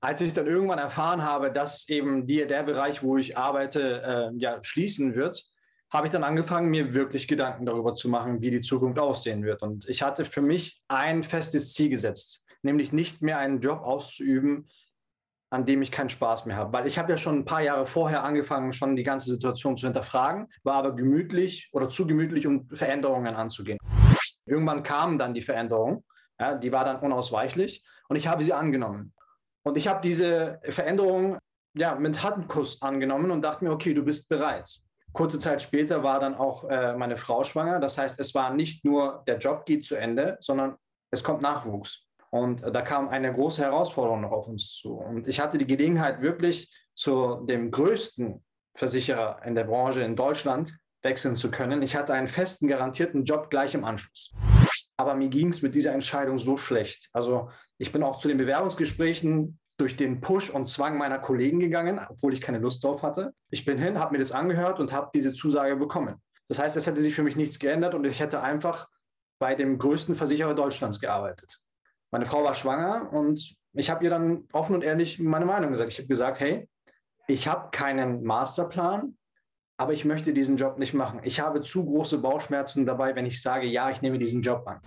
als ich dann irgendwann erfahren habe, dass eben die, der Bereich, wo ich arbeite, äh, ja, schließen wird, habe ich dann angefangen, mir wirklich Gedanken darüber zu machen, wie die Zukunft aussehen wird. Und ich hatte für mich ein festes Ziel gesetzt, nämlich nicht mehr einen Job auszuüben, an dem ich keinen Spaß mehr habe. Weil ich habe ja schon ein paar Jahre vorher angefangen, schon die ganze Situation zu hinterfragen, war aber gemütlich oder zu gemütlich, um Veränderungen anzugehen. Irgendwann kam dann die Veränderung, ja, die war dann unausweichlich und ich habe sie angenommen. Und ich habe diese Veränderung ja, mit Handkuss angenommen und dachte mir, okay, du bist bereit. Kurze Zeit später war dann auch äh, meine Frau schwanger. Das heißt, es war nicht nur der Job geht zu Ende, sondern es kommt Nachwuchs. Und äh, da kam eine große Herausforderung noch auf uns zu. Und ich hatte die Gelegenheit, wirklich zu dem größten Versicherer in der Branche in Deutschland wechseln zu können. Ich hatte einen festen, garantierten Job gleich im Anschluss. Aber mir ging es mit dieser Entscheidung so schlecht. Also ich bin auch zu den Bewerbungsgesprächen durch den Push und Zwang meiner Kollegen gegangen, obwohl ich keine Lust drauf hatte. Ich bin hin, habe mir das angehört und habe diese Zusage bekommen. Das heißt, es hätte sich für mich nichts geändert und ich hätte einfach bei dem größten Versicherer Deutschlands gearbeitet. Meine Frau war schwanger und ich habe ihr dann offen und ehrlich meine Meinung gesagt. Ich habe gesagt, hey, ich habe keinen Masterplan, aber ich möchte diesen Job nicht machen. Ich habe zu große Bauchschmerzen dabei, wenn ich sage, ja, ich nehme diesen Job an.